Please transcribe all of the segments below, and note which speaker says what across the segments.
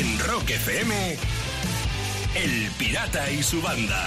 Speaker 1: En Rock FM, El Pirata y su banda.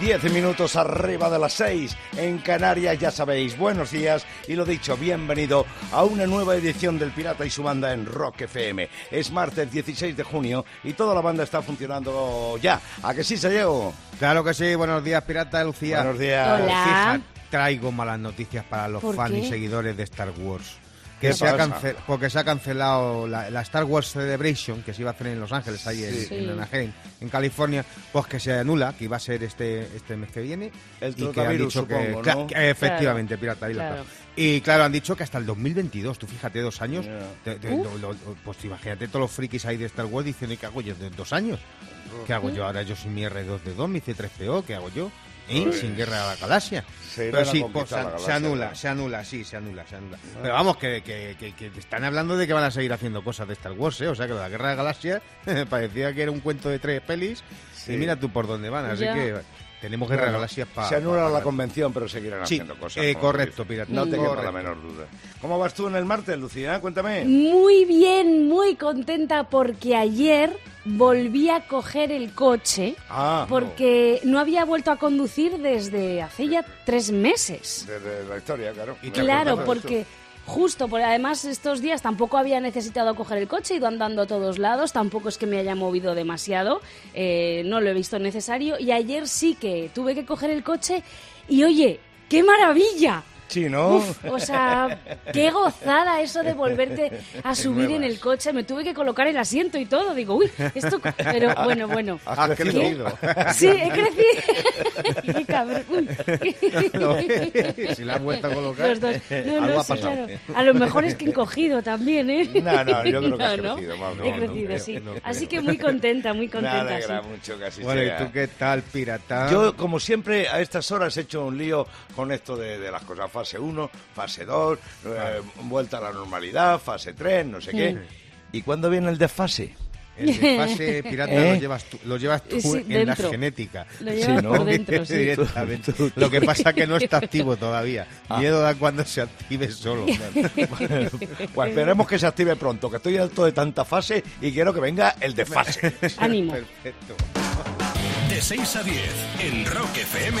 Speaker 2: Diez minutos arriba de las seis en Canarias, ya sabéis. Buenos días y lo dicho, bienvenido a una nueva edición del Pirata y su banda en Rock FM. Es martes 16 de junio y toda la banda está funcionando ya. ¿A que sí se llegó?
Speaker 3: Claro que sí, buenos días, Pirata Lucía.
Speaker 2: Buenos días.
Speaker 4: Hola.
Speaker 3: Fija, traigo malas noticias para los
Speaker 4: ¿Por
Speaker 3: fans y seguidores de Star Wars.
Speaker 2: ¿Qué
Speaker 3: Que se ha
Speaker 2: pasa?
Speaker 3: cance- porque se ha cancelado la, la Star Wars Celebration que se iba a hacer en Los Ángeles, ahí en-
Speaker 4: Sí.
Speaker 3: en, Anaheim, en California, pues que se anula, que iba a ser este este mes que viene.
Speaker 2: El
Speaker 3: y que han dicho que,
Speaker 2: supongo,
Speaker 3: cla-
Speaker 2: ¿no?
Speaker 3: que efectivamente, pirata.
Speaker 4: Claro.
Speaker 3: está. Y claro, han dicho que hasta el 2022, tú fíjate, dos años.
Speaker 2: Ya.
Speaker 3: te- te- lo- lo- pues imagínate todos los frikis ahí de Star Wars diciendo, ¿qué hago yo? ¿De dos años? ¿Qué hago yo? Ahora yo soy mi R2D2, mi C3PO, ¿qué hago yo? ¿Eh?
Speaker 2: Pues-
Speaker 3: Sin guerra a la galaxia.
Speaker 2: Se
Speaker 3: Pero sí, pues, se,
Speaker 2: la
Speaker 3: se
Speaker 2: galaxia,
Speaker 3: anula,
Speaker 2: ¿no?
Speaker 3: se anula, sí, se anula, se anula. Pero vamos, que, que, que- que están hablando de que van a seguir haciendo cosas de Star Wars, ¿eh? O sea, que la guerra de galaxias parecía que era un cuento de tres pelis
Speaker 2: Sí.
Speaker 3: y mira tú por dónde van. Así
Speaker 4: Ya.
Speaker 3: que tenemos guerra de
Speaker 2: Bueno,
Speaker 3: galaxias para...
Speaker 2: se anula la convención, pero seguirán
Speaker 3: Sí,
Speaker 2: haciendo cosas.
Speaker 3: eh, correcto, pirata.
Speaker 2: No te la menor duda. ¿Cómo vas tú en el martes, Lucía? Cuéntame.
Speaker 4: Muy bien, muy contenta porque ayer volví a coger el coche
Speaker 2: Ah,
Speaker 4: porque no había vuelto a conducir desde hace ya tres meses.
Speaker 2: Desde la historia, claro.
Speaker 3: Y
Speaker 4: Claro,
Speaker 3: de
Speaker 4: porque justo, por además estos días tampoco había necesitado coger el coche, he ido andando a todos lados, tampoco es que me haya movido demasiado, eh, no lo he visto necesario y ayer sí que tuve que coger el coche y oye, ¡qué maravilla!
Speaker 2: Sí, ¿no?
Speaker 4: Uf, o sea, qué gozada eso de volverte a subir en el coche. Me tuve que colocar el asiento y todo. Digo, uy, esto. Pero bueno, bueno.
Speaker 3: Has crecido.
Speaker 4: Sí, he crecido. qué cabrón. Uy.
Speaker 3: si la has vuelto a colocar,
Speaker 4: Los dos. No,
Speaker 3: algo
Speaker 4: no,
Speaker 3: ha
Speaker 4: sí,
Speaker 3: pasado.
Speaker 4: claro. A lo mejor es que he encogido también, ¿eh?
Speaker 2: No, no, yo creo que has
Speaker 4: No, ¿no?
Speaker 2: crecido, más
Speaker 4: He
Speaker 2: no
Speaker 4: crecido, sí.
Speaker 3: no creo.
Speaker 4: Así que muy contenta, muy
Speaker 2: Me
Speaker 4: contenta.
Speaker 2: alegra
Speaker 4: sí.
Speaker 2: mucho que así
Speaker 3: Bueno,
Speaker 2: sea.
Speaker 3: ¿y tú qué tal, pirata?
Speaker 2: Yo, como siempre, a estas horas he hecho un lío con esto de, de las cosas. Fase 1, fase 2, eh, vuelta a la normalidad, fase 3, no sé qué. ¿Y cuándo viene el desfase?
Speaker 3: El desfase pirata
Speaker 2: ¿Eh?
Speaker 3: lo llevas tú, lo llevas tú
Speaker 4: Sí,
Speaker 3: en la
Speaker 4: dentro.
Speaker 3: genética.
Speaker 4: Lo
Speaker 2: Sí,
Speaker 4: llevas
Speaker 2: ¿no?
Speaker 4: por dentro, sí.
Speaker 3: Directamente. Lo que pasa que no está activo todavía.
Speaker 2: Ah.
Speaker 3: Miedo da cuando se active solo.
Speaker 2: Pues esperemos que se active pronto, que estoy alto de tanta fase y quiero que venga el desfase.
Speaker 4: Ánimo.
Speaker 3: Perfecto.
Speaker 1: De 6 a 10, en Rock FM,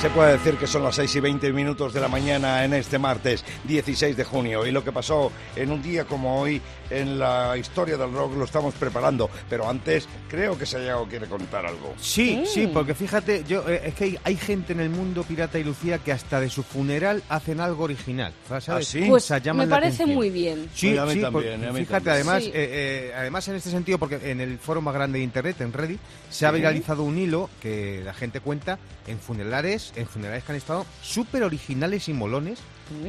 Speaker 2: Se puede decir que son las 6 y 20 minutos de la mañana en este martes 16 de junio y lo que pasó en un día como hoy en la historia del rock lo estamos preparando, pero antes creo que Sayago quiere contar algo.
Speaker 3: Sí,
Speaker 4: Mm.
Speaker 3: sí, porque fíjate, yo eh, es que hay, hay gente en el mundo pirata y Lucía que hasta de su funeral hacen algo original. ¿sabes?
Speaker 2: ¿Ah, sí?
Speaker 4: Pues
Speaker 3: O sea,
Speaker 4: me parece muy bien.
Speaker 3: Sí,
Speaker 2: a mí
Speaker 3: sí,
Speaker 2: también,
Speaker 3: por-
Speaker 2: a mí
Speaker 3: fíjate,
Speaker 2: también.
Speaker 3: además,
Speaker 4: Sí.
Speaker 3: eh, eh, además en este sentido, porque en el foro más grande de internet, en Reddit, se ha viralizado un hilo que la gente cuenta en funerales, en funerales que han estado súper originales y molones.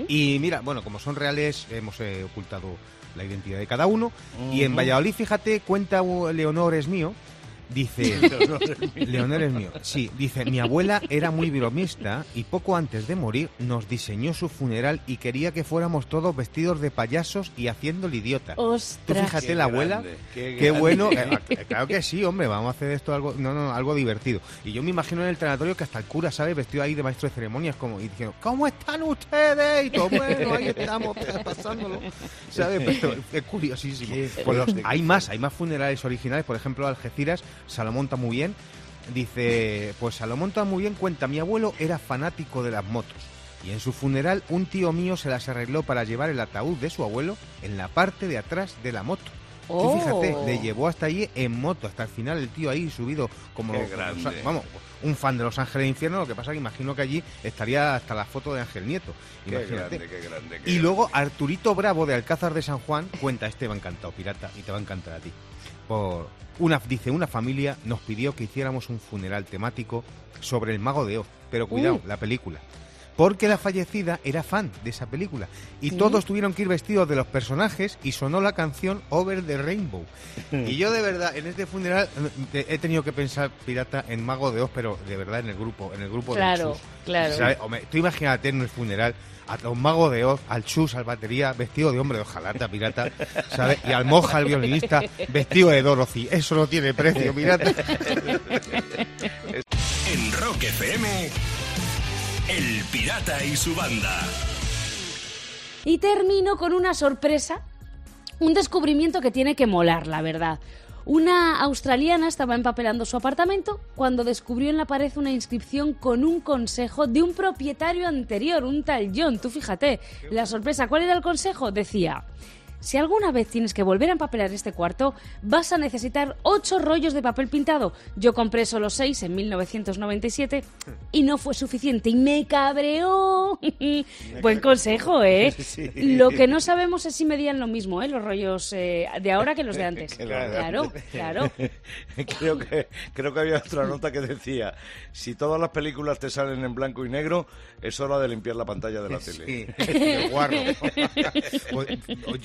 Speaker 3: Y mira, bueno, como son reales, hemos eh, ocultado la identidad de cada uno. Y en Valladolid, fíjate, cuenta Leonor es mío. Dice, Leonor es mío. Sí, dice, mi abuela era muy bromista y poco antes de morir nos diseñó su funeral y quería que fuéramos todos vestidos de payasos y haciendo el idiota. Tú
Speaker 4: Ostras.
Speaker 3: fíjate
Speaker 2: Qué
Speaker 3: la abuela,
Speaker 2: grande, qué
Speaker 3: bueno. eh, claro que sí, hombre, vamos a hacer esto algo, no, no, algo divertido. Y yo me imagino en el tanatorio que hasta el cura, ¿sabes? Vestido ahí de maestro de ceremonias, como y diciendo, ¿cómo están ustedes? Y todo, bueno, ahí estamos pasándolo. ¿Sabes? Pero es curiosísimo. Pues los- hay más, hay más funerales originales, por ejemplo, Algeciras, Salomón está muy bien. Dice, pues Salomón está muy bien, cuenta, mi abuelo era fanático de las motos. Y en su funeral un tío mío se las arregló para llevar el ataúd de su abuelo en la parte de atrás de la moto. Tú
Speaker 4: Oh.
Speaker 3: fíjate, le llevó hasta allí en moto, hasta el final el tío ahí subido como,
Speaker 2: grande.
Speaker 3: vamos, un fan de Los Ángeles de Infierno, lo que pasa que imagino que allí estaría hasta la foto de Ángel Nieto.
Speaker 2: Qué
Speaker 3: Imagínate.
Speaker 2: grande, qué grande. qué
Speaker 3: Y luego Arturito Bravo de Alcázar de San Juan cuenta, este me ha encantado, pirata, y te va a encantar a ti. Por una, dice, una familia nos pidió que hiciéramos un funeral temático sobre el mago de Oz, pero cuidado,
Speaker 4: Uh.
Speaker 3: la película. Porque la fallecida era fan de esa película. Y todos tuvieron que ir vestidos de los personajes y sonó la canción Over the Rainbow. y yo de verdad, en este funeral, eh, he tenido que pensar, pirata, en Mago de Oz, pero de verdad en el grupo, en el grupo
Speaker 4: Claro,
Speaker 3: Chus.
Speaker 4: claro.
Speaker 3: Hombre, tú imagínate en el funeral a los magos de Oz, al Chus, al batería, vestido de hombre de hojalata, pirata, ¿sabes? Y al Moja, el violinista, vestido de Dorothy. Eso no tiene precio, pirata.
Speaker 1: En Rock FM, El Pirata y su banda.
Speaker 4: Y termino con una sorpresa, un descubrimiento que tiene que molar, la verdad. Una australiana estaba empapelando su apartamento cuando descubrió en la pared una inscripción con un consejo de un propietario anterior, un tal John. Tú fíjate, la sorpresa, ¿cuál era el consejo? Decía, si alguna vez tienes que volver a empapelar este cuarto, vas a necesitar ocho rollos de papel pintado. Yo compré solo seis en 1997 y no fue suficiente y me cabreó. Buen consejo, ¿eh?
Speaker 2: Sí.
Speaker 4: Lo que no sabemos es si medían lo mismo, ¿eh? Los rollos eh, de ahora que los de antes. Claro, claro.
Speaker 2: creo que creo que había otra nota que decía si todas las películas te salen en blanco y negro es hora de limpiar la pantalla de la tele
Speaker 3: Sí, guarro. Pues,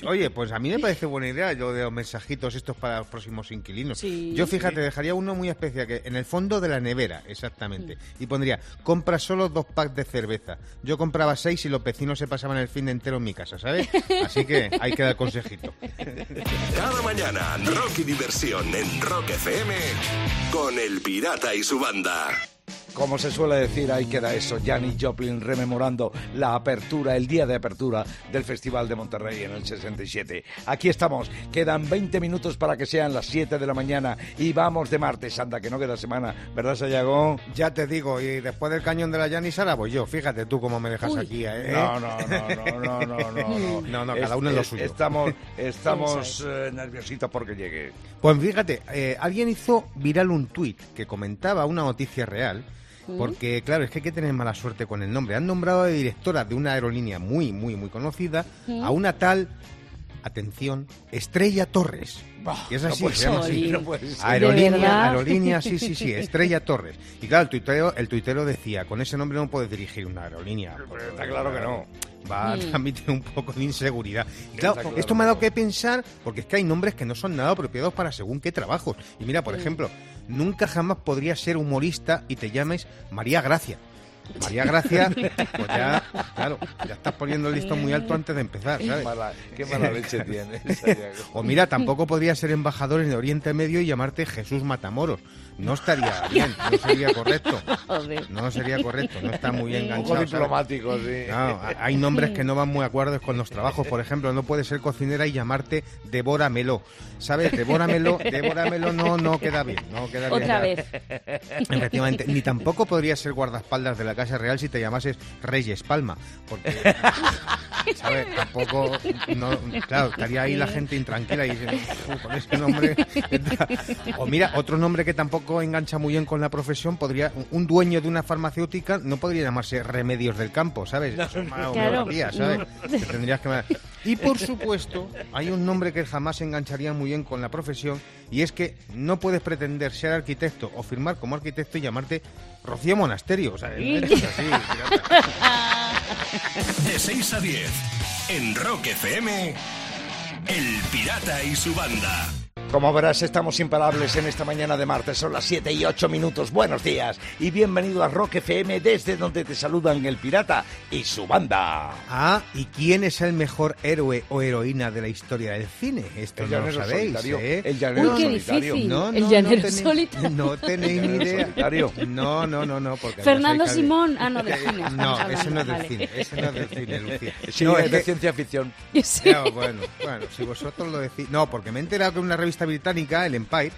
Speaker 3: Oye, pues a mí me parece buena idea lo de los mensajitos estos para los próximos inquilinos.
Speaker 4: Sí.
Speaker 3: Yo fíjate, dejaría uno muy especial, que en el fondo de la nevera, exactamente. Y pondría, compra solo dos packs de cerveza. Yo compraba seis y los vecinos se pasaban el fin de entero en mi casa, ¿sabes? Así que ahí queda el consejito.
Speaker 1: Cada mañana, rock y diversión en Rock FM con El Pirata y su banda.
Speaker 2: Como se suele decir ahí queda eso Janis Joplin rememorando la apertura el día de apertura del Festival de Monterrey en el 67 aquí estamos quedan 20 minutos para que sean las 7 de la mañana y vamos de martes anda que no queda semana ¿verdad Sayago?
Speaker 3: Ya te digo, y después del cañón de la Yanis, ahora voy yo. Fíjate tú cómo me dejas
Speaker 4: Uy.
Speaker 3: aquí, ¿eh?
Speaker 2: No, no, no, no, no, no, no, no.
Speaker 3: No, no, cada uno en lo suyo.
Speaker 2: Estamos, estamos eh, nerviositos porque llegue.
Speaker 3: Pues fíjate, eh, alguien hizo viral un tuit que comentaba una noticia real, porque claro, es que hay que tener mala suerte con el nombre. Han nombrado de directora de una aerolínea muy, muy, muy conocida a una tal, atención, Estrella Torres. Y es así, se llama así.
Speaker 2: no puede ser.
Speaker 4: ¿De
Speaker 3: Aerolínea, aerolínea, sí, sí, sí, Estrella Torres. Y claro, el tuitero, el tuitero decía, con ese nombre no puedes dirigir una aerolínea.
Speaker 2: está claro que no.
Speaker 3: Va a
Speaker 4: Mm.
Speaker 3: transmitir un poco de inseguridad. Y claro, esto me ha dado que pensar, porque es que hay nombres que no son nada apropiados para según qué trabajos. Y mira, por ejemplo, nunca jamás podrías ser humorista y te llames María Gracia. María Gracia, pues ya, claro, ya estás poniendo el listón muy alto antes de empezar,
Speaker 2: Qué
Speaker 3: ¿sabes?
Speaker 2: mala, qué mala leche tienes.
Speaker 3: O mira, tampoco podrías ser embajador en el Oriente Medio y llamarte Jesús Matamoros. No estaría bien, no sería correcto. No sería correcto, no está muy
Speaker 2: Un
Speaker 3: enganchado.
Speaker 2: poco
Speaker 3: ¿sabes?
Speaker 2: diplomático, sí.
Speaker 3: No, hay nombres que no van muy acordes con los trabajos. Por ejemplo, no puedes ser cocinera y llamarte Devóramelo. ¿Sabes? Devóramelo, Devóramelo no, no queda bien. No queda bien.
Speaker 4: Otra vez.
Speaker 3: Efectivamente. Ni tampoco podrías ser guardaespaldas de la Casa Real si te llamases Reyes Palma. Porque, ¿sabes? Tampoco. No, claro, estaría ahí la gente intranquila y diciendo, "Uf, con ese nombre. O mira, otro nombre que tampoco engancha muy bien con la profesión, podría. Un dueño de una farmacéutica no podría llamarse Remedios del Campo, ¿sabes? Eso es una
Speaker 4: Claro,
Speaker 3: ¿sabes? Que tendrías que. Y por supuesto, hay un nombre que jamás engancharía muy bien con la profesión y es que no puedes pretender ser arquitecto o firmar como arquitecto y llamarte Rocío Monasterio. O sea, esto es así. pirata.
Speaker 1: De 6 a 10 en Rock FM, El Pirata y su banda.
Speaker 2: Como verás, estamos imparables en esta mañana de martes. Son las 7 y 8 minutos. Buenos días y bienvenido a Rock FM, desde donde te saludan el pirata y su banda.
Speaker 3: Ah, ¿y quién es el mejor héroe o heroína de la historia del cine? Esto
Speaker 2: El
Speaker 3: no lo sabéis,
Speaker 2: solitario,
Speaker 3: ¿eh?
Speaker 2: el llanero
Speaker 4: Uy, qué
Speaker 2: solitario.
Speaker 4: difícil.
Speaker 3: No,
Speaker 4: El llanero
Speaker 3: no tenéis,
Speaker 4: solitario.
Speaker 3: No tenéis ni idea.
Speaker 2: solitario.
Speaker 3: No, no, no, no. Porque
Speaker 4: Fernando Simón. Ah, no, del cine.
Speaker 3: No, ese no es del
Speaker 4: vale.
Speaker 3: cine. Ese no es del cine, Lucía.
Speaker 2: Sí,
Speaker 3: No,
Speaker 2: es de
Speaker 3: que-
Speaker 2: ciencia ficción.
Speaker 4: Sí.
Speaker 3: Bueno, bueno, si vosotros lo decís. No, porque me he enterado que una revista británica, el Empire,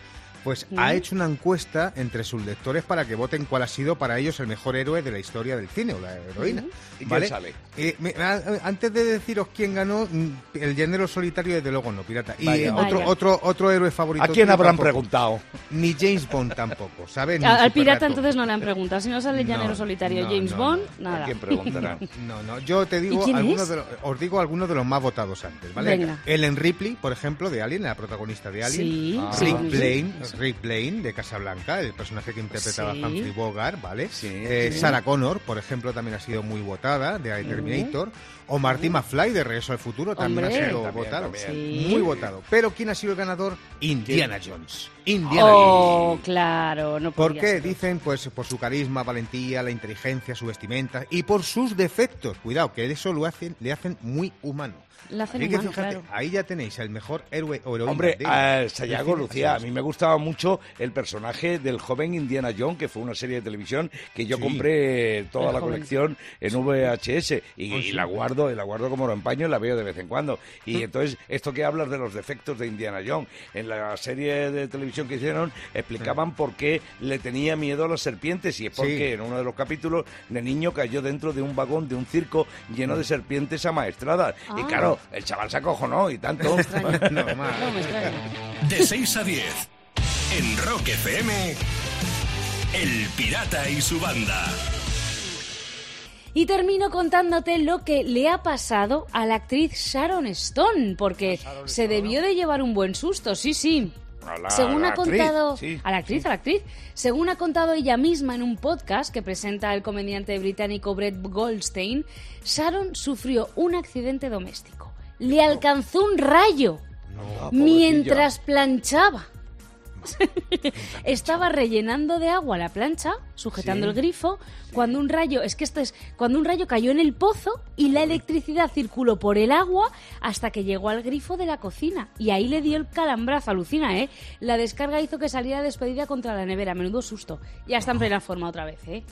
Speaker 3: pues ha hecho una encuesta entre sus lectores para que voten cuál ha sido para ellos el mejor héroe de la historia del cine o la heroína.
Speaker 2: ¿Y quién
Speaker 3: ¿vale?
Speaker 2: sale?
Speaker 3: Eh, me- a- antes de deciros quién ganó, mm, el género solitario desde luego no, pirata. Y
Speaker 2: Vaya.
Speaker 3: otro,
Speaker 4: Vaya.
Speaker 3: otro, otro héroe favorito.
Speaker 2: ¿A quién habrán
Speaker 3: tampoco.
Speaker 2: preguntado?
Speaker 3: Ni James Bond tampoco, ¿sabes? Ni
Speaker 4: Al pirata entonces no le han preguntado. Si no sale el
Speaker 3: No,
Speaker 4: llanero solitario
Speaker 3: no,
Speaker 4: James
Speaker 3: no,
Speaker 4: Bond,
Speaker 3: no.
Speaker 2: ¿A
Speaker 4: nada.
Speaker 2: quién preguntarán?
Speaker 3: No, no, yo te digo
Speaker 4: ¿Y quién
Speaker 3: algunos de los, os digo algunos de los más votados antes, ¿vale?
Speaker 4: Venga.
Speaker 3: Ellen Ripley, por ejemplo, de Alien, la protagonista de Alien.
Speaker 4: Sí,
Speaker 2: Ah.
Speaker 3: Rick Blaine, Rick Blaine de Casablanca, el personaje que interpretaba
Speaker 4: Sí.
Speaker 3: Humphrey Bogart, ¿vale?
Speaker 2: Sí,
Speaker 3: Eh,
Speaker 2: sí.
Speaker 3: Sarah Connor, por ejemplo, también ha sido muy votada de I, Terminator. O Marty McFly de Regreso al Futuro también
Speaker 4: Hombre.
Speaker 3: ha sido
Speaker 2: También,
Speaker 3: votado.
Speaker 2: también.
Speaker 4: Sí.
Speaker 3: Muy votado. Pero ¿quién ha sido el ganador? Indiana Jones. Indiana
Speaker 4: Oh,
Speaker 3: Jones.
Speaker 4: claro, no
Speaker 3: ¿Por qué?
Speaker 4: ser.
Speaker 3: Dicen, pues, por su carisma, valentía, la inteligencia, su vestimenta y por sus defectos. Cuidado, que eso lo hacen, le hacen muy humano.
Speaker 4: Le hacen
Speaker 3: Así que fíjate,
Speaker 4: claro.
Speaker 3: ahí ya tenéis el mejor héroe o heroína.
Speaker 2: Hombre,
Speaker 3: de-
Speaker 2: Sayago. Lucía, a mí me gustaba mucho el personaje del joven Indiana Jones, que fue una serie de televisión que yo compré toda la colección en VHS y, y, la guardo, y la guardo como lo empaño y la veo de vez en cuando. Y
Speaker 3: Mm.
Speaker 2: entonces, esto que hablas de los defectos de Indiana Jones, en la serie de televisión que hicieron, explicaban por qué le tenía miedo a las serpientes y es porque
Speaker 3: Sí.
Speaker 2: en uno de los capítulos de niño cayó dentro de un vagón de un circo lleno de serpientes amaestradas. Y
Speaker 4: Ah.
Speaker 2: Claro, el chaval se acojonó y tanto.
Speaker 3: Normal.
Speaker 4: No me extraña.
Speaker 1: De 6 a 10. En Rock FM. El Pirata y su banda.
Speaker 4: Y termino contándote lo que le ha pasado a la actriz Sharon Stone, porque se debió de llevar un buen susto, sí, sí.
Speaker 2: La-
Speaker 4: Según
Speaker 2: a
Speaker 4: ha
Speaker 2: la actriz,
Speaker 4: contado
Speaker 2: sí,
Speaker 4: a la actriz, a la actriz, según ha contado ella misma en un podcast que presenta el comediante británico Brett Goldstein, Sharon sufrió un accidente doméstico. Le alcanzó un rayo mientras planchaba. Estaba rellenando de agua la plancha, sujetando el grifo, cuando un rayo, es que esto es, cuando un rayo cayó en el pozo y la electricidad circuló por el agua hasta que llegó al grifo de la cocina. Y ahí le dio el calambrazo, alucina, ¿eh? La descarga hizo que saliera despedida contra la nevera, menudo susto. Ya está en plena forma otra vez, ¿eh?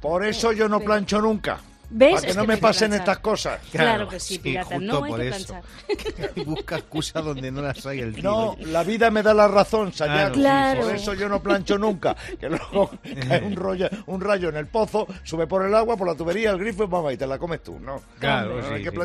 Speaker 2: Por eso yo no plancho nunca.
Speaker 4: ¿Ves?
Speaker 2: Para que
Speaker 4: Es
Speaker 2: no
Speaker 4: que
Speaker 2: me
Speaker 4: no
Speaker 2: pasen
Speaker 4: planchar.
Speaker 2: estas cosas.
Speaker 4: Claro, que sí, pirata,
Speaker 3: justo
Speaker 4: no hay
Speaker 3: por
Speaker 4: que
Speaker 3: eso.
Speaker 4: planchar.
Speaker 3: Y busca excusas donde no las hay el tío.
Speaker 2: No, la vida me da la razón, Sayago.
Speaker 4: Claro.
Speaker 2: Por eso yo no plancho nunca. Que luego cae un, rollo, un rayo en el pozo, sube por el agua, por la tubería, el grifo y mamá, y te la comes tú. No,
Speaker 3: Claro,
Speaker 2: no
Speaker 3: sí,
Speaker 2: hay que
Speaker 3: sí.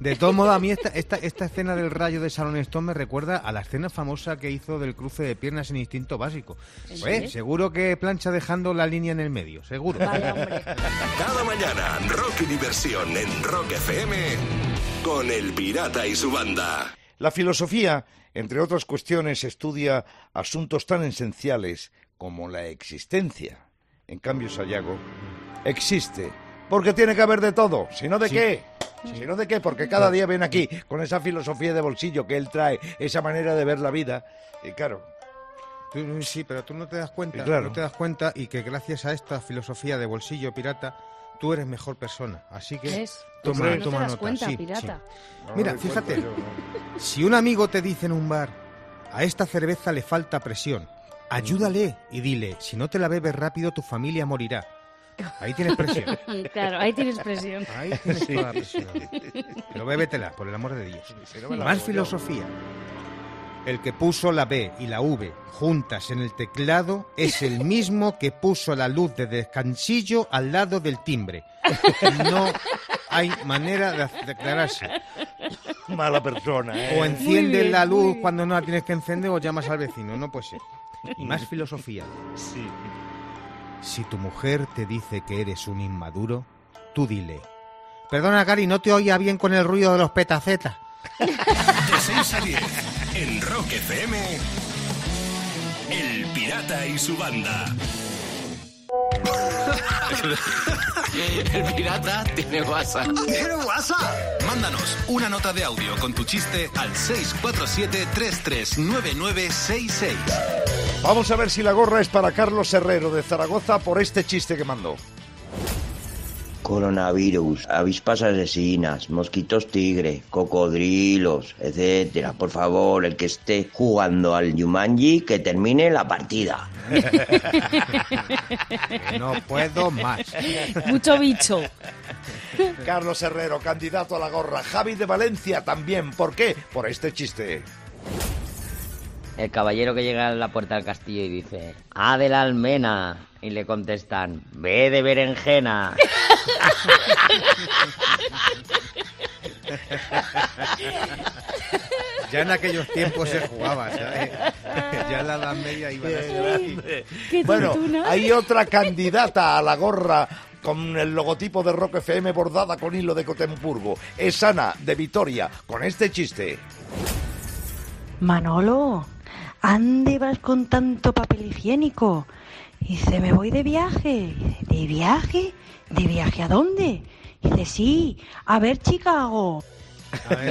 Speaker 3: De todos modos, a mí esta, esta, esta escena del rayo de Sharon Stone me recuerda a la escena famosa que hizo del cruce de piernas en instinto básico.
Speaker 4: ¿En
Speaker 3: Pues, seguro que plancha dejando la línea en el medio, seguro.
Speaker 1: Cada mañana, rock y diversión en Rock FM. Con el Pirata y su banda.
Speaker 2: La filosofía, entre otras cuestiones, estudia asuntos tan esenciales como la existencia. En cambio, Sayago existe. Porque tiene que haber de todo. Si no, ¿de qué? Si no, ¿de qué? Porque cada día ven aquí con esa filosofía de bolsillo que él trae, esa manera de ver la vida. Y claro,
Speaker 3: Tú- sí, pero tú no te das cuenta,
Speaker 2: claro.
Speaker 3: no te das cuenta y que gracias a esta filosofía de bolsillo pirata, tú eres mejor persona. Así que
Speaker 4: ¿Ves?
Speaker 3: toma,
Speaker 4: no te
Speaker 3: toma
Speaker 4: das
Speaker 3: nota.
Speaker 4: cuenta,
Speaker 3: sí,
Speaker 4: pirata.
Speaker 3: sí.
Speaker 2: no
Speaker 3: Mira, fíjate.
Speaker 2: cuenta yo, no.
Speaker 3: Si un amigo te dice en un bar, a esta cerveza le falta presión, ayúdale y dile, si no te la bebes rápido tu familia morirá. Ahí tienes presión.
Speaker 4: Claro, ahí tienes presión.
Speaker 3: Ahí tienes toda la presión. Pero bébetela, por el amor de Dios. Más filosofía. El que puso la B y la V juntas en el teclado es el mismo que puso la luz de descansillo al lado del timbre. No hay manera de ac- de aclararse.
Speaker 2: Mala persona, ¿eh?
Speaker 3: O enciendes
Speaker 4: bien,
Speaker 3: la luz cuando no la tienes que encender o llamas al vecino. No puede ser. Y más filosofía.
Speaker 2: Sí.
Speaker 3: Si tu mujer te dice que eres un inmaduro, tú dile. Perdona, Cari, no te oía bien con el ruido de los petacetas.
Speaker 1: De 6 a 10. En Rock FM. El Pirata y su banda.
Speaker 5: El pirata tiene WhatsApp.
Speaker 1: ¿Tiene WhatsApp? Mándanos una nota de audio con tu chiste al 647-339966.
Speaker 2: Vamos a ver si la gorra es para Carlos Herrero de Zaragoza por este chiste que mandó.
Speaker 6: Coronavirus, avispas asesinas, mosquitos tigre, cocodrilos, etcétera. Por favor, el que esté jugando al Yumanji, que termine la partida.
Speaker 3: No puedo más.
Speaker 4: Mucho bicho.
Speaker 2: Carlos Herrero, candidato a la gorra. Javi de Valencia también. ¿Por qué? Por este chiste.
Speaker 7: El caballero que llega a la puerta del castillo y dice, A de la almena. Y le contestan, B de berenjena.
Speaker 3: Ya en aquellos tiempos se jugaba, ¿sabes? Ya en la Edad Media iban así.
Speaker 4: Qué
Speaker 2: Bueno, hay otra candidata a la gorra con el logotipo de Rock FM bordada con hilo de Cotemburgo. Es Ana de Vitoria con este chiste.
Speaker 8: Manolo, ¿ande vas con tanto papel higiénico? Y dice, me voy de viaje. ¿De viaje? ¿De viaje a dónde? Y dice, sí, a ver Chicago.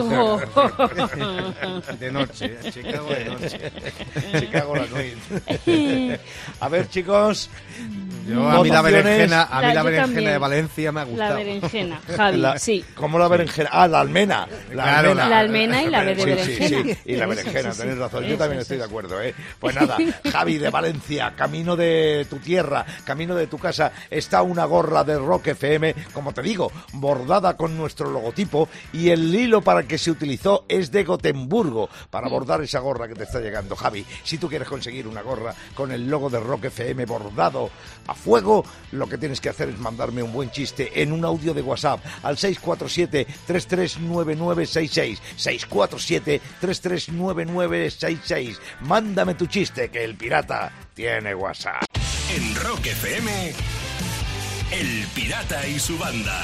Speaker 4: Oh.
Speaker 3: De noche, Chicago de noche.
Speaker 2: Chicago la nuit. A ver, chicos.
Speaker 3: Yo, a mí la berenjena, a mí
Speaker 4: La-
Speaker 3: la berenjena
Speaker 4: también.
Speaker 3: de Valencia me ha
Speaker 4: La
Speaker 3: gustado.
Speaker 4: berenjena, Javi,
Speaker 2: La-
Speaker 4: sí.
Speaker 2: ¿Cómo la berenjena? Ah, la almena. La
Speaker 3: Claro,
Speaker 2: almena.
Speaker 4: La almena y la de
Speaker 2: Sí,
Speaker 4: berenjena.
Speaker 2: Sí, sí, y la berenjena, tenés razón. Yo también
Speaker 4: eso,
Speaker 2: estoy de acuerdo, ¿eh? Pues nada, Javi de Valencia, camino de tu tierra, camino de tu casa, está una gorra de Rock FM, como te digo, bordada con nuestro logotipo y el hilo para el que se utilizó es de Gotemburgo para bordar esa gorra que te está llegando. Javi, si tú quieres conseguir una gorra con el logo de Rock FM bordado a fuego, lo que tienes que hacer es mandarme un buen chiste en un audio de WhatsApp al 647-339966. 647-339966. Mándame tu chiste, que el pirata tiene WhatsApp.
Speaker 1: En Rock FM, El Pirata y su banda.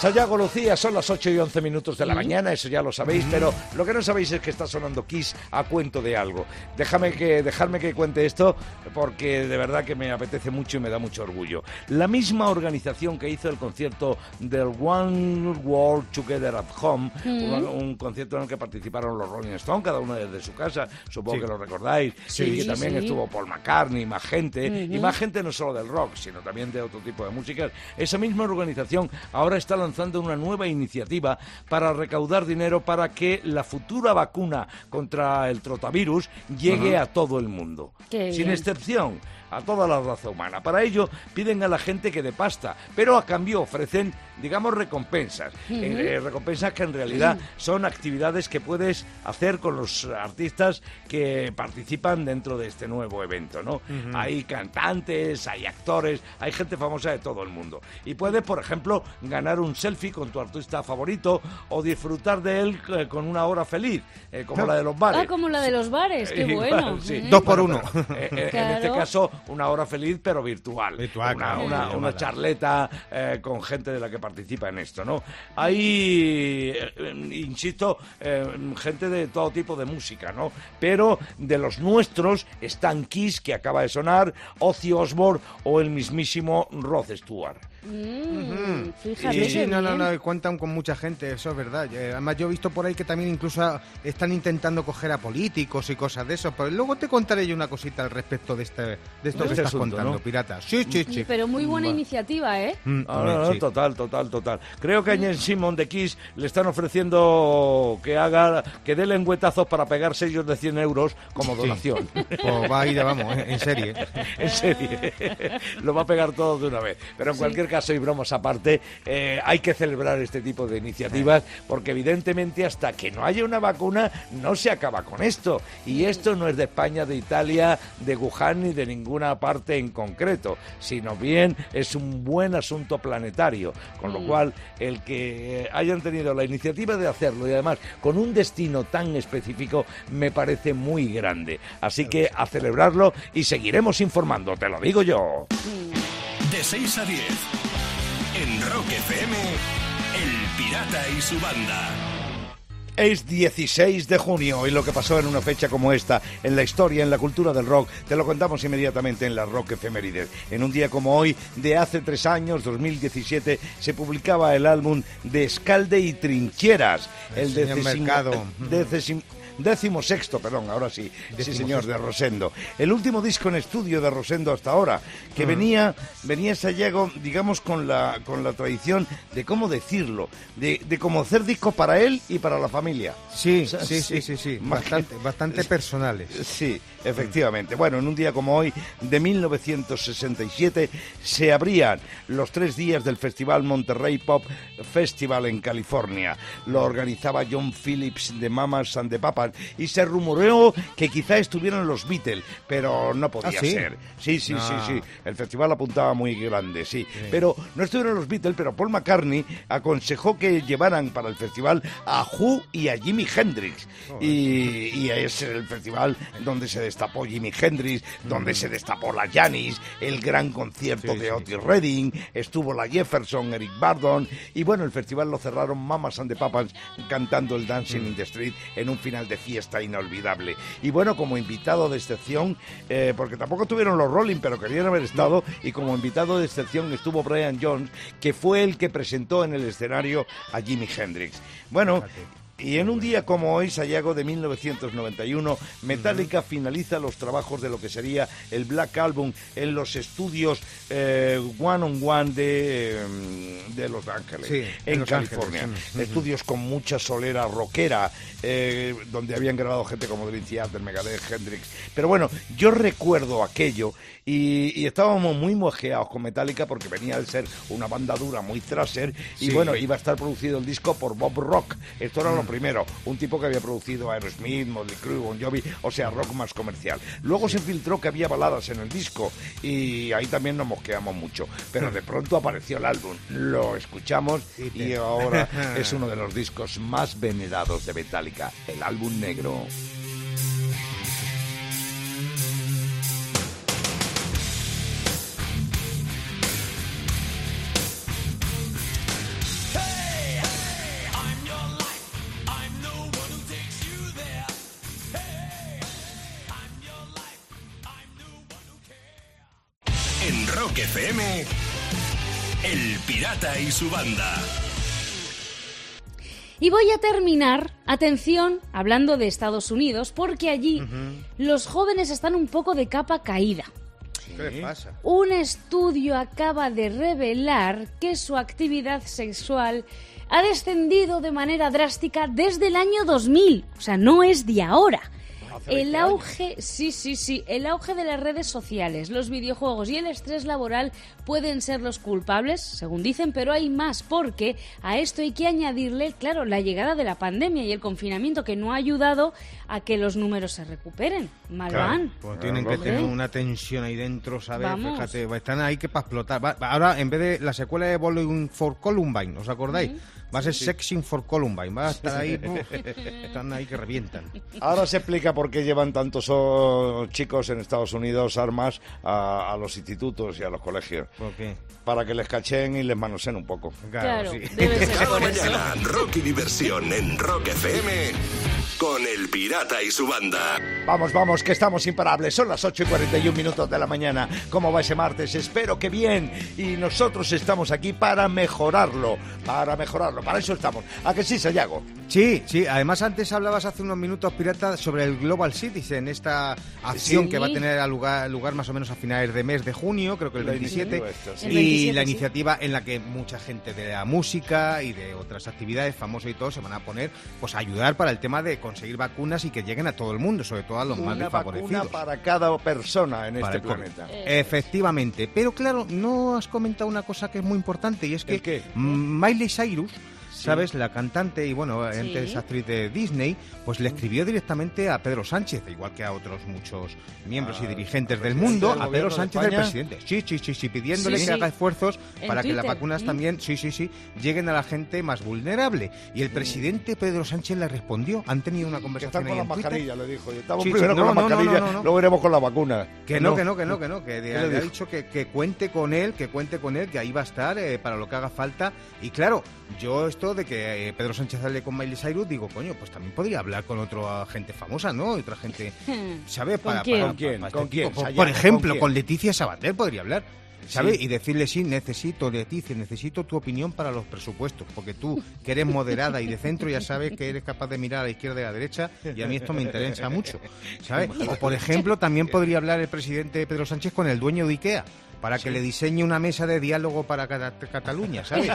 Speaker 2: Sayago Lucía, son las 8 y 11 minutos de la mañana, eso ya lo sabéis, pero lo que no sabéis es que está sonando Kiss a cuento de algo. Déjame que, dejadme que cuente esto porque de verdad que me apetece mucho y me da mucho orgullo. La misma organización que hizo el concierto del One World Together at Home, un, un concierto en el que participaron los Rolling Stones, cada uno desde su casa, supongo
Speaker 3: Sí.
Speaker 2: que lo recordáis,
Speaker 4: Sí,
Speaker 2: y que también
Speaker 4: sí.
Speaker 2: estuvo Paul McCartney, más gente, y más gente no solo del rock, sino también de otro tipo de música. Esa misma organización ahora está lanzando una nueva iniciativa para recaudar dinero para que la futura vacuna contra el trotavirus llegue a todo el mundo.
Speaker 4: Qué
Speaker 2: Sin
Speaker 4: bien.
Speaker 2: excepción. A toda la raza humana. Para ello piden a la gente que dé pasta, pero a cambio ofrecen, digamos, recompensas. Eh, eh, recompensas que en realidad son actividades que puedes hacer con los artistas que participan dentro de este nuevo evento, ¿no? Hay cantantes, hay actores, hay gente famosa de todo el mundo. Y puedes, por ejemplo, ganar un selfie con tu artista favorito o disfrutar de él eh, con una hora feliz, eh, como la de los bares.
Speaker 4: Ah, como la de los bares, qué bueno.
Speaker 2: sí.
Speaker 4: Mm.
Speaker 3: Dos por uno.
Speaker 2: pero, eh, En este caso, una hora feliz, pero virtual.
Speaker 3: Virtual,
Speaker 2: una,
Speaker 3: claro,
Speaker 2: una-
Speaker 3: llamada.
Speaker 2: una charleta eh, con gente de la que participa en esto, ¿no? Hay, insisto, eh, gente de todo tipo de música, ¿no? Pero de los nuestros están Kiss, que acaba de sonar, Ozzy Osbourne o el mismísimo Rod Stewart.
Speaker 4: Mm, Fíjate.
Speaker 3: Sí, sí, no, no, no, cuentan con mucha gente, eso es verdad. Eh, Además, yo he visto por ahí que también incluso están intentando coger a políticos y cosas de eso. Pero luego te contaré yo una cosita al respecto de, este, de esto que estás
Speaker 2: asunto,
Speaker 3: contando,
Speaker 2: ¿no?
Speaker 3: pirata. Sí, sí, sí.
Speaker 4: Pero muy buena iniciativa, ¿eh?
Speaker 3: Mm,
Speaker 2: Ah, no, no,
Speaker 3: sí.
Speaker 2: total, total, total. Creo que a Jen Simon de Kiss le están ofreciendo que haga, que dé lengüetazos para pegar sellos de 100 euros como donación.
Speaker 3: Pues va a ir, vamos, en serie.
Speaker 2: en serio. Lo va a pegar todo de una vez. Pero en cualquier caso, y bromas aparte, eh, hay que celebrar este tipo de iniciativas porque evidentemente hasta que no haya una vacuna no se acaba con esto. Y esto no es de España, de Italia, de Wuhan ni de ninguna parte en concreto, sino bien es un buen asunto planetario. Con lo cual, el que hayan tenido la iniciativa de hacerlo y además con un destino tan específico me parece muy grande. Así que a celebrarlo y seguiremos informando, te lo digo yo.
Speaker 1: De 6 a 10. En Rock FM, El Pirata y su banda.
Speaker 2: Es 16 de junio y lo que pasó en una fecha como esta, en la historia, en la cultura del rock, te lo contamos inmediatamente en la Rock Efemérides. En un día como hoy, de hace tres años, 2017, se publicaba el álbum de Escalde y Trincheras, el
Speaker 3: señor
Speaker 2: decimo-
Speaker 3: Mercado.
Speaker 2: decim- décimo sexto, perdón, ahora sí, sí señor,
Speaker 3: sexto.
Speaker 2: de Rosendo. El último disco en estudio de Rosendo hasta ahora, que venía, venía Sayago, digamos, con la, con la tradición de cómo decirlo, de, de cómo hacer discos para él y para la familia.
Speaker 3: Sí,
Speaker 2: O sea,
Speaker 3: sí, sí, sí, sí. Bastante, bastante personales.
Speaker 2: Sí, efectivamente. Bueno, en un día como hoy, de 1967, se abrían los tres días del Festival Monterrey Pop Festival en California. Lo organizaba John Phillips de Mamas and the Papas y se rumoreó que quizá estuvieran los Beatles, pero no podía
Speaker 3: ¿Ah, sí?
Speaker 2: ser. Sí, sí, sí,
Speaker 3: Ah.
Speaker 2: sí. El festival apuntaba muy grande, sí. Pero no estuvieron los Beatles, pero Paul McCartney aconsejó que llevaran para el festival a Who y a Jimi Hendrix. Y, y es el festival donde se destapó Jimi Hendrix, donde se destapó la Janis, el gran concierto de Otis Redding, estuvo la Jefferson, Eric Bardon, y bueno, el festival lo cerraron Mamas and the Papas cantando el Dancing in the Street en un final de fiesta inolvidable. Y bueno, como invitado de excepción, eh, porque tampoco tuvieron los Rolling, pero querían haber estado, y como invitado de excepción estuvo Brian Jones, que fue el que presentó en el escenario a Jimi Hendrix. Bueno, y en un día como hoy, Sayago de 1991, Metallica finaliza los trabajos de lo que sería el Black Album en los estudios eh, One on One de, mm, de Los Ángeles,
Speaker 3: Sí, en Los
Speaker 2: California.
Speaker 3: Ángeles, mm,
Speaker 2: Estudios con mucha solera rockera, eh, donde habían grabado gente como Dream Theater, Megadeth, Hendrix. Pero bueno, yo recuerdo aquello y, y estábamos muy mojeados con Metallica porque venía de ser una banda dura, muy thrasher, y
Speaker 3: Sí.
Speaker 2: bueno, iba a estar producido el disco por Bob Rock. Esto era lo primero, un tipo que había producido Aerosmith, Motley Crue, Bon Jovi, o sea, rock más comercial. Luego se filtró que había baladas en el disco y ahí también nos mosqueamos mucho. Pero de pronto apareció el álbum, lo escuchamos y ahora es uno de los discos más venerados de Metallica, el álbum negro.
Speaker 1: El Pirata y su banda.
Speaker 4: Y voy a terminar, atención, hablando de Estados Unidos, porque allí los jóvenes están un poco de capa caída.
Speaker 3: ¿Qué le pasa?
Speaker 4: Un estudio acaba de revelar que su actividad sexual ha descendido de manera drástica desde el año 2000. O sea, no es de ahora. El auge, sí, sí, sí, el auge de las redes sociales, los videojuegos y el estrés laboral pueden ser los culpables, según dicen, pero hay más, porque a esto hay que añadirle, claro, la llegada de la pandemia y el confinamiento que no ha ayudado a que los números se recuperen. Mal van.
Speaker 3: Pues tienen que
Speaker 2: Claro.
Speaker 3: tener una tensión ahí dentro, ¿sabes?
Speaker 4: Vamos.
Speaker 3: Fíjate, están ahí que para explotar. Ahora, en vez de la secuela de Bowling for Columbine, ¿os acordáis? Va a ser Sexing for Columbine. Va a estar ahí, uf, están ahí que revientan.
Speaker 2: Ahora se explica por qué llevan tantos oh, chicos en Estados Unidos armas a, a los institutos y a los colegios.
Speaker 3: ¿Por qué?
Speaker 2: Para que les cachen y les manosen un poco.
Speaker 4: Claro,
Speaker 3: sí.
Speaker 4: debe ser
Speaker 1: Cada
Speaker 4: por eso.
Speaker 1: mañana, rock y diversión en Rock FM con El Pirata y su banda.
Speaker 2: Vamos, vamos, que estamos imparables. Son las 8 y 41 minutos de la mañana. ¿Cómo va ese martes? Espero que bien. Y nosotros estamos aquí para mejorarlo. Para mejorarlo. Para eso estamos. ¿A que sí, Sayago?
Speaker 3: Sí, sí. Además, antes hablabas hace unos minutos, Pirata, sobre el Global Citizen, esta acción
Speaker 4: Sí.
Speaker 3: que va a tener a lugar, lugar más o menos a finales de mes de junio, creo que el
Speaker 2: La
Speaker 3: 27.
Speaker 2: iniciativa esta, sí.
Speaker 4: El
Speaker 3: Y
Speaker 4: 27,
Speaker 3: la
Speaker 4: sí.
Speaker 3: iniciativa en la que mucha gente de la música y de otras actividades, famosos y todo, se van a poner pues a ayudar para el tema de conseguir vacunas y que lleguen a todo el mundo, sobre todo a los más
Speaker 2: Una vacuna
Speaker 3: desfavorecidos.
Speaker 2: para cada persona en
Speaker 3: Para
Speaker 2: este planeta.
Speaker 3: Efectivamente. Pero claro, no has comentado una cosa que es muy importante y es que
Speaker 2: ¿El qué?
Speaker 3: Miley Cyrus, ¿sabes? La cantante y bueno, antes actriz de Disney, pues le escribió directamente a Pedro Sánchez, igual que a otros muchos miembros y
Speaker 2: Ah,
Speaker 3: dirigentes
Speaker 2: al
Speaker 3: del mundo, a Pedro Sánchez, el presidente. Sí, sí, sí, sí, pidiéndole que haga esfuerzos para que las vacunas
Speaker 4: Mm.
Speaker 3: también, sí, sí, sí, lleguen a la gente más vulnerable. Y el presidente Pedro Sánchez le respondió. Han tenido una
Speaker 2: Que
Speaker 3: conversación
Speaker 2: están
Speaker 3: ahí
Speaker 2: con la
Speaker 3: en Twitter.
Speaker 2: mascarilla, le dijo. Y Estamos primero con la
Speaker 3: no, no,
Speaker 2: mascarilla,
Speaker 3: no, no.
Speaker 2: luego iremos con la vacuna.
Speaker 3: Que no, que no, que no, que no, que
Speaker 2: le
Speaker 3: le, ha dicho que, que cuente con él, que cuente con él, que ahí va a estar eh, para lo que haga falta. Y claro, yo esto de que eh, Pedro Sánchez hable con Miley Cyrus, digo, coño, pues también podría hablar con otra gente famosa, ¿no? Y otra gente, ¿sabes?
Speaker 4: ¿Con
Speaker 3: Para,
Speaker 4: quién?
Speaker 3: para-
Speaker 2: ¿Con quién?
Speaker 3: para
Speaker 2: ¿Con
Speaker 3: este
Speaker 2: quién?
Speaker 3: Por, por
Speaker 2: ¿con
Speaker 3: ejemplo,
Speaker 2: quién?
Speaker 3: con Leticia Sabater podría hablar. ¿Sabes?
Speaker 2: Sí.
Speaker 3: Y decirle, sí, necesito, Leticia, necesito tu opinión para los presupuestos, porque tú, que eres moderada y de centro, ya sabes que eres capaz de mirar a la izquierda y a la derecha, y a mí esto me interesa mucho, ¿sabes? O, por ejemplo, también podría hablar el presidente Pedro Sánchez con el dueño de IKEA, para que le diseñe una mesa de diálogo para Cata- Cataluña, ¿sabes?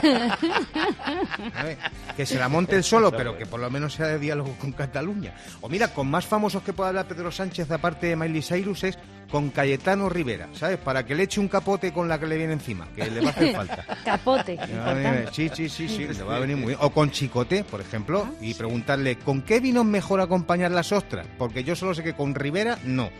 Speaker 3: ¿Sabes? Que se la monte él solo, pero que por lo menos sea de diálogo con Cataluña. O mira, con más famosos que pueda hablar Pedro Sánchez, aparte de Miley Cyrus, es con Cayetano Rivera, ¿sabes? Para que le eche un capote con la que le viene encima, que le va a hacer falta.
Speaker 4: Capote,
Speaker 3: Sí, sí, sí, sí, le va a venir muy bien. O con Chicote, por ejemplo, y preguntarle, ¿con qué vino mejor acompañar las ostras? Porque yo solo sé que con Rivera, no.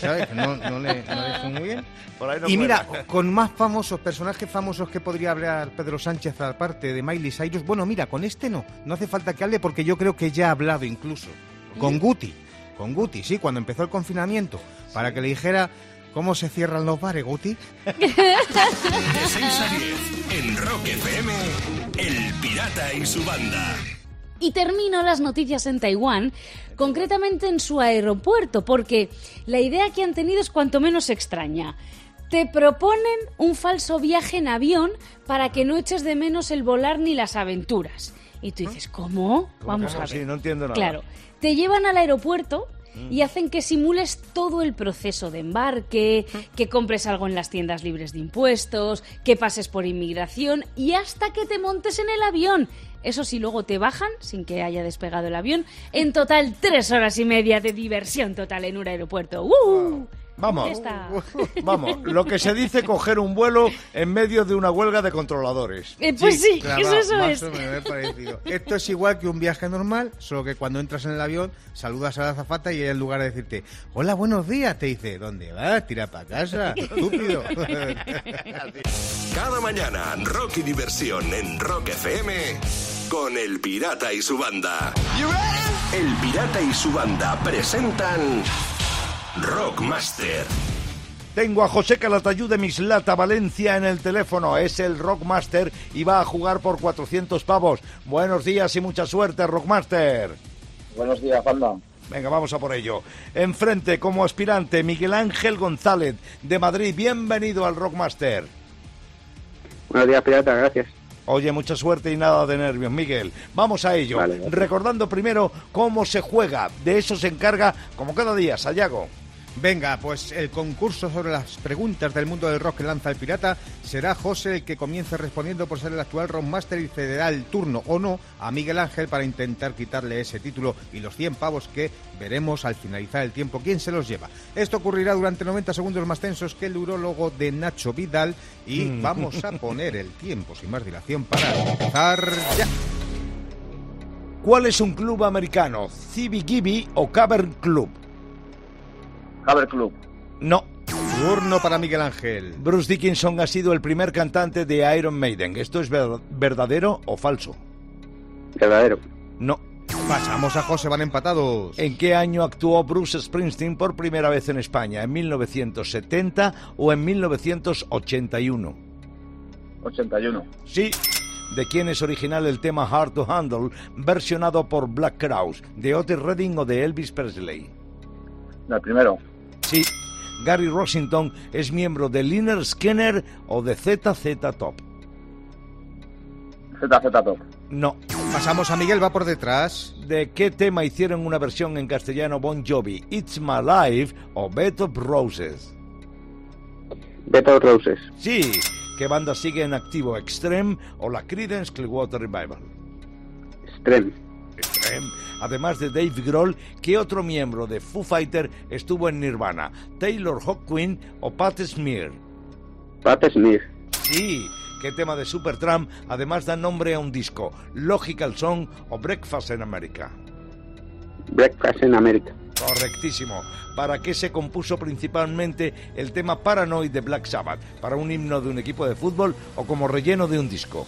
Speaker 3: ¿Sabes? No, no le, no le fue muy bien.
Speaker 2: Por ahí no
Speaker 3: y mira, con más famosos, personajes famosos que podría hablar Pedro Sánchez aparte de Miley Cyrus, bueno, mira, con este no, no hace falta que hable porque yo creo que ya ha hablado incluso. Con Guti. Con Guti, sí, cuando empezó el confinamiento, para que le dijera cómo se cierran los bares, Guti.
Speaker 1: De 6 a 10 en Rock FM, El Pirata y su banda.
Speaker 4: Y termino las noticias en Taiwán, concretamente en su aeropuerto, porque la idea que han tenido es cuanto menos extraña. Te proponen un falso viaje en avión para que no eches de menos el volar ni las aventuras. Y tú dices, ¿cómo? Vamos a ver.
Speaker 2: Sí, no entiendo nada.
Speaker 4: Claro, te llevan al aeropuerto y hacen que simules todo el proceso de embarque, que compres algo en las tiendas libres de impuestos, que pases por inmigración y hasta que te montes en el avión. Eso sí, luego te bajan, sin que haya despegado el avión, en total tres horas y media de diversión total en un aeropuerto. ¡Uh!
Speaker 2: Vamos,
Speaker 4: Fiesta.
Speaker 2: vamos, lo que se dice coger un vuelo en medio de una huelga de controladores.
Speaker 4: Eh, pues sí,
Speaker 3: clavado,
Speaker 4: eso, eso
Speaker 3: más
Speaker 4: es.
Speaker 3: o menos, me he parecido. Esto es igual que un viaje normal, solo que cuando entras en el avión saludas a la azafata y ella en lugar de decirte hola, buenos días, te dice ¿dónde vas? Tira para casa, estúpido.
Speaker 1: Cada mañana, rock y diversión en Rock FM con El Pirata y su banda. El Pirata y su banda presentan Rockmaster.
Speaker 2: Tengo a José Calatayud de Mislata, Valencia, en el teléfono. Es el Rockmaster y va a jugar por 400 pavos. Buenos días y mucha suerte, Rockmaster.
Speaker 9: Buenos días, banda.
Speaker 2: Venga, vamos a por ello. Enfrente, como aspirante, Miguel Ángel González, de Madrid. Bienvenido al Rockmaster.
Speaker 9: Buenos días, pirata, gracias.
Speaker 2: Oye, mucha suerte y nada de nervios, Miguel. Vamos a ello.
Speaker 9: Vale.
Speaker 2: Recordando primero cómo se juega. De eso se encarga, como cada día, Sayago.
Speaker 3: Venga, pues el concurso sobre las preguntas del mundo del rock que lanza el pirata será José el que comience respondiendo por ser el actual rockmaster y cederá el turno o no a Miguel Ángel para intentar quitarle ese título y los 100 pavos que veremos al finalizar el tiempo quién se los lleva. Esto ocurrirá durante 90 segundos más tensos que el urólogo de Nacho Vidal y vamos a poner el tiempo sin más dilación para empezar ya.
Speaker 2: ¿Cuál es un club americano? ¿Cibi Gibi o Cavern Club?
Speaker 9: Haber Club.
Speaker 2: No.
Speaker 3: Turno para Miguel Ángel.
Speaker 2: Bruce Dickinson ha sido el primer cantante de Iron Maiden. ¿Esto es ver- verdadero o falso?
Speaker 9: Verdadero.
Speaker 2: No.
Speaker 3: Pasamos a José, van empatados.
Speaker 2: ¿En qué año actuó Bruce Springsteen por primera vez en España? ¿En 1970 o en 1981?
Speaker 9: 81.
Speaker 2: Sí. ¿De quién es original el tema Hard to Handle, versionado por Black Crowes? ¿De Otis Redding o de Elvis Presley?
Speaker 9: El primero.
Speaker 2: Sí. Gary Rossington es miembro de Liner Skinner o de ZZ Top.
Speaker 9: ZZ Top.
Speaker 2: No.
Speaker 3: Pasamos a Miguel, va por detrás.
Speaker 2: ¿De qué tema hicieron una versión en castellano Bon Jovi? ¿It's My Life o Bed of Roses?
Speaker 9: Beto Roses.
Speaker 2: Sí. ¿Qué banda sigue en activo? ¿Extreme o la Creedence Clearwater Revival? Extreme. Además de Dave Grohl, ¿qué otro miembro de Foo Fighter estuvo en Nirvana? ¿Taylor Hawkwind o Pat Smear?
Speaker 9: Pat Smith.
Speaker 2: Sí. ¿Qué tema de Supertramp además da nombre a un disco? ¿Logical Song o Breakfast in America?
Speaker 9: Breakfast in America.
Speaker 2: Correctísimo. ¿Para qué se compuso principalmente el tema Paranoid de Black Sabbath? ¿Para un himno de un equipo de fútbol o como relleno de un disco?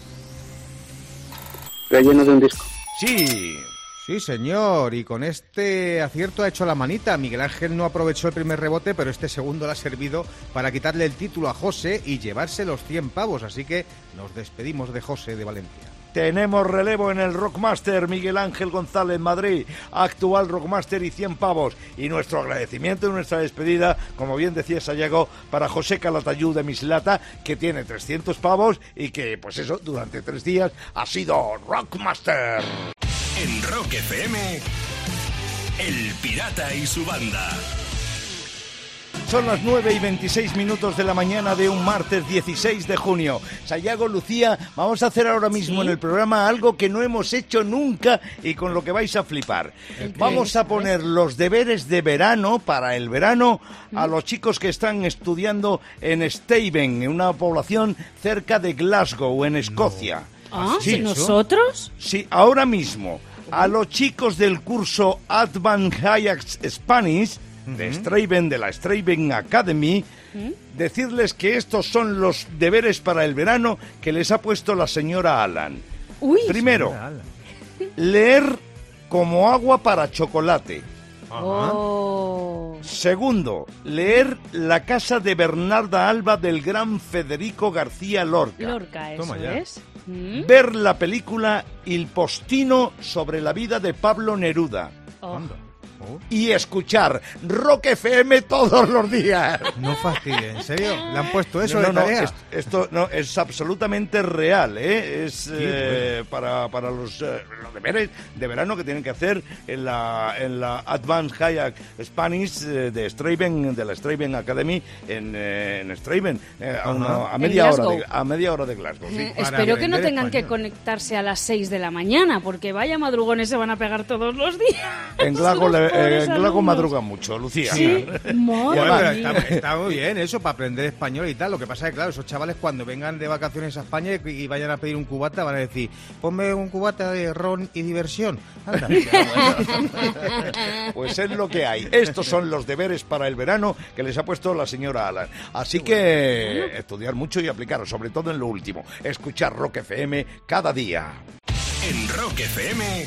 Speaker 9: Relleno de un disco.
Speaker 2: Sí.
Speaker 3: Sí, señor. Y con este acierto ha hecho la manita. Miguel Ángel no aprovechó el primer rebote, pero este segundo le ha servido para quitarle el título a José y llevarse los 100 pavos. Así que nos despedimos de José de Valencia.
Speaker 2: Tenemos relevo en el Rockmaster, Miguel Ángel González Madrid, actual Rockmaster y 100 pavos. Y nuestro agradecimiento y nuestra despedida, como bien decía Sayago, para José Calatayud de Mislata, que tiene 300 pavos y que, pues eso, durante tres días ha sido Rockmaster.
Speaker 1: En Rock FM, El Pirata y su banda.
Speaker 2: Son las 9 y 26 minutos de la mañana de un martes 16 de junio. Sayago, Lucía, vamos a hacer ahora mismo en el programa algo que no hemos hecho nunca y con lo que vais a flipar. Vamos a poner los deberes de verano para el verano a los chicos que están estudiando en Stavens, en una población cerca de Glasgow, en Escocia.
Speaker 4: Ah,
Speaker 2: Sí,
Speaker 4: ¿nosotros?
Speaker 2: Sí, ahora mismo, a los chicos del curso Advanced Higher Spanish de Straven, de la Straven Academy, decirles que estos son los deberes para el verano que les ha puesto la señora Alan.
Speaker 4: Uy,
Speaker 2: Primero, leer como agua para chocolate.
Speaker 4: Oh.
Speaker 2: Segundo, leer La casa de Bernarda Alba del gran Federico García Lorca.
Speaker 4: Lorca, eso
Speaker 3: Toma ya.
Speaker 4: es.
Speaker 2: Ver la película Il Postino sobre la vida de Pablo Neruda.
Speaker 4: Oh.
Speaker 2: Y escuchar Rock FM todos los días.
Speaker 3: no fastidies, ¿en serio? ¿Le han puesto eso
Speaker 2: no,
Speaker 3: de
Speaker 2: no, no,
Speaker 3: tarea?
Speaker 2: es- esto no, es absolutamente real, ¿eh? Es eh,
Speaker 3: bueno.
Speaker 2: para, para los, eh, los deberes de verano que tienen que hacer en la, en la Advanced Kayak Spanish eh, de Straven, de la Straven Academy en, eh, en Straven, eh, a, una- a media hora de,
Speaker 4: Glasgow.
Speaker 2: a media hora de Glasgow. sí.
Speaker 4: Eh, Espero que no tengan que
Speaker 3: español.
Speaker 4: conectarse a las 6 de la mañana, porque vaya madrugones se van a pegar todos los días.
Speaker 2: En Glasgow, le- Glasgow
Speaker 4: alumnos.
Speaker 2: madrugan mucho, Lucía.
Speaker 4: Sí,
Speaker 3: Bueno,
Speaker 4: madre
Speaker 3: pero
Speaker 4: mía.
Speaker 3: está, está muy bien eso para aprender español y tal. Lo que pasa es que, claro, esos chavales cuando vengan de vacaciones a España y, y vayan a pedir un cubata van a decir, ponme un cubata de ron y diversión. Anda.
Speaker 2: Pues es lo que hay. Estos son los deberes para el verano que les ha puesto la señora Alan. Así que estudiar mucho y aplicar, sobre todo en lo último. Escuchar Rock FM cada día.
Speaker 1: En Rock FM,